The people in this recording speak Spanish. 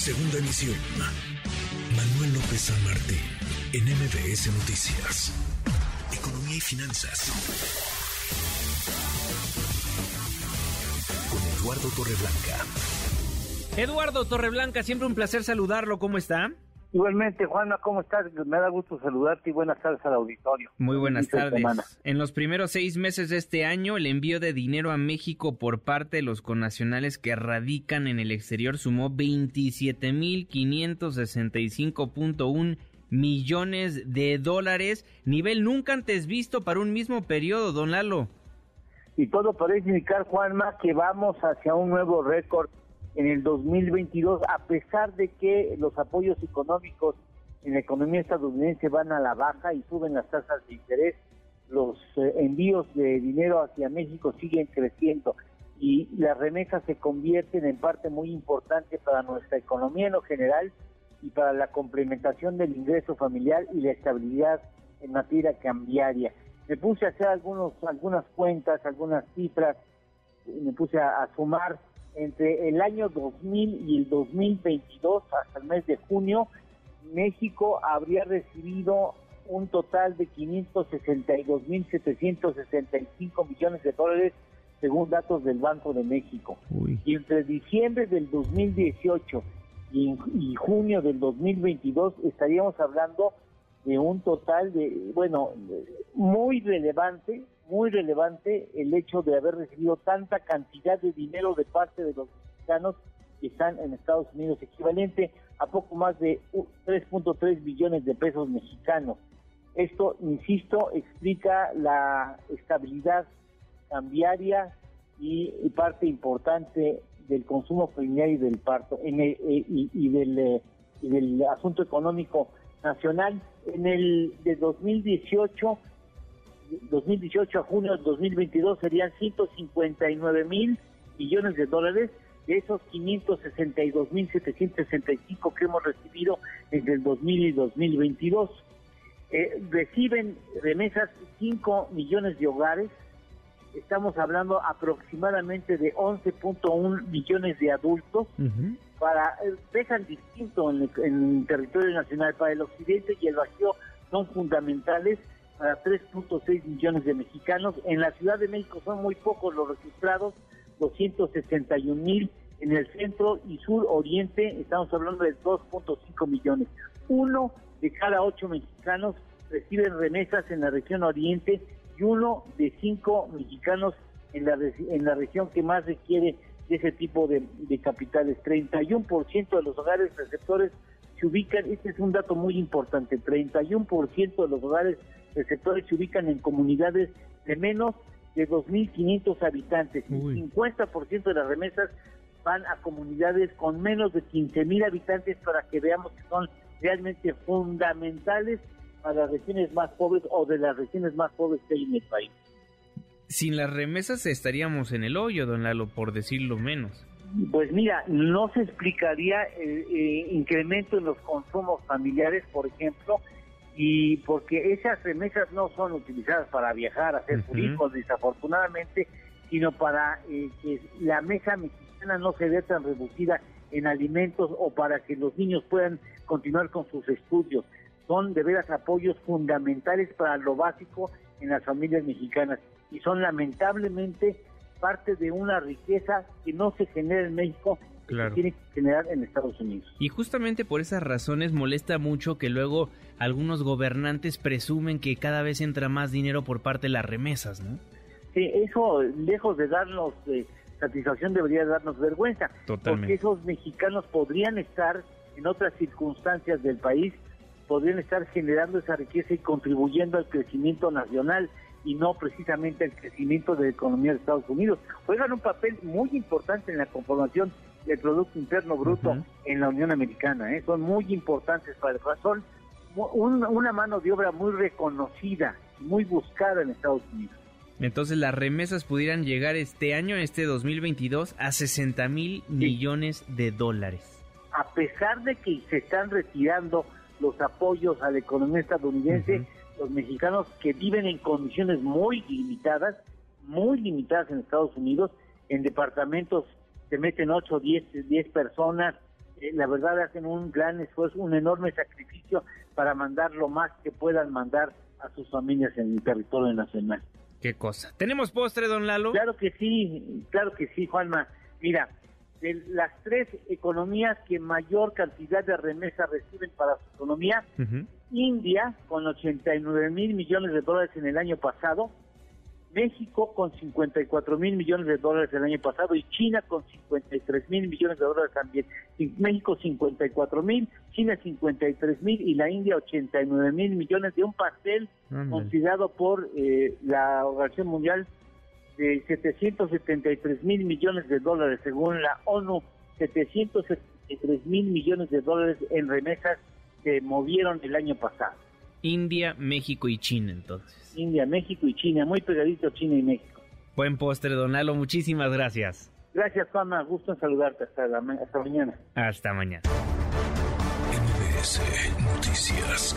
Segunda emisión. Manuel López San Martín, en MBS Noticias. Economía y finanzas. Con Eduardo Torreblanca. Eduardo Torreblanca, siempre un placer saludarlo. ¿Cómo está? Igualmente, Juana, ¿cómo estás? Me da gusto saludarte y buenas tardes al auditorio. Muy buenas tardes. En los primeros seis meses de este año, el envío de dinero a México por parte de los connacionales que radican en el exterior sumó 27.565.1 millones de dólares, nivel nunca antes visto para un mismo periodo, don Lalo. Y todo parece indicar, Juanma, que vamos hacia un nuevo récord en el 2022, a pesar de que los apoyos económicos en la economía estadounidense van a la baja y suben las tasas de interés, los eh, envíos de dinero hacia México siguen creciendo y las remesas se convierten en parte muy importante para nuestra economía en lo general y para la complementación del ingreso familiar y la estabilidad en materia cambiaria. Me puse a hacer algunos, algunas cuentas, algunas cifras, me puse a sumar entre el año 2000 y el 2022, hasta el mes de junio, México habría recibido un total de 562.765 millones de dólares según datos del Banco de México. Y entre diciembre del 2018 y, y, junio del 2022 estaríamos hablando de un total de, bueno, muy relevante, muy relevante el hecho de haber recibido tanta cantidad de dinero de parte de los mexicanos que están en Estados Unidos, equivalente a poco más de 3.3 billones de pesos mexicanos. Esto, insisto, explica la estabilidad cambiaria y, parte importante del consumo familiar y del parto en eh, y, del, eh, y del asunto económico nacional. En el de 2018 2018 a junio del 2022 serían 159 mil millones de dólares, de esos 562 mil 765 que hemos recibido entre el 2000 y 2022. Eh, reciben remesas 5 millones de hogares, estamos hablando aproximadamente de 11.1 millones de adultos, para eh, pesan distinto en el, en el territorio nacional, para el occidente y el vacío son fundamentales para 3.6 millones de mexicanos. En la Ciudad de México son muy pocos los registrados, 261 mil. En el centro y sur oriente estamos hablando de 2.5 millones. Uno de cada ocho mexicanos reciben remesas en la región oriente y uno de cinco mexicanos en la, en la región que más requiere de ese tipo de, de capitales. 31% de los hogares receptores se ubican, este es un dato muy importante, 31% de los hogares receptores se ubican en comunidades de menos de 2.500 habitantes. El 50% de las remesas van a comunidades con menos de 15.000 habitantes para que veamos que son realmente fundamentales para las regiones más pobres o de las regiones más pobres que hay en el país. Sin las remesas estaríamos en el hoyo, don Lalo, por decirlo menos. Pues mira, no se explicaría el eh, incremento en los consumos familiares, por ejemplo, y porque esas remesas no son utilizadas para viajar, hacer turismo, desafortunadamente, sino para eh, que la mesa mexicana no se vea tan reducida en alimentos o para que los niños puedan continuar con sus estudios. Son de veras apoyos fundamentales para lo básico en las familias mexicanas y son lamentablemente parte de una riqueza que no se genera en México claro. que tiene que generar en Estados Unidos. Y justamente por esas razones molesta mucho que luego algunos gobernantes presumen que cada vez entra más dinero por parte de las remesas, ¿no? Sí, eso lejos de darnos eh, satisfacción debería darnos vergüenza, Totalmente. porque esos mexicanos podrían estar en otras circunstancias del país, podrían estar generando esa riqueza y contribuyendo al crecimiento nacional y no precisamente al crecimiento de la economía de Estados Unidos. Juegan un papel muy importante en la conformación del Producto Interno Bruto en la Unión Americana. ¿eh? Son muy importantes para el razón, una mano de obra muy reconocida, muy buscada en Estados Unidos. Entonces las remesas pudieran llegar este año, este 2022, a 60 mil millones de dólares. A pesar de que se están retirando los apoyos a la economía estadounidense, los mexicanos que viven en condiciones muy limitadas, muy limitadas en Estados Unidos, en departamentos se meten 8 o 10, 10 personas, eh, la verdad hacen un gran esfuerzo, un enorme sacrificio para mandar lo más que puedan mandar a sus familias en el territorio nacional. Qué cosa. ¿Tenemos postre, don Lalo? Claro que sí, claro que sí, Juanma. Mira, de las tres economías que mayor cantidad de remesas reciben para su economía, India con 89 mil millones de dólares en el año pasado, México con 54 mil millones de dólares el año pasado y China con 53 mil millones de dólares también. México 54 mil, China 53 mil y la India 89 mil millones de un pastel considerado por eh, la Organización Mundial de 773 mil millones de dólares según la ONU, 773 mil millones de dólares en remesas que movieron el año pasado. India, México y China entonces. India, México y China, muy pegadito China y México. Buen postre, Donalo, muchísimas gracias. Gracias, Juanma, gusto en saludarte, hasta, hasta mañana. Hasta mañana. MBS Noticias.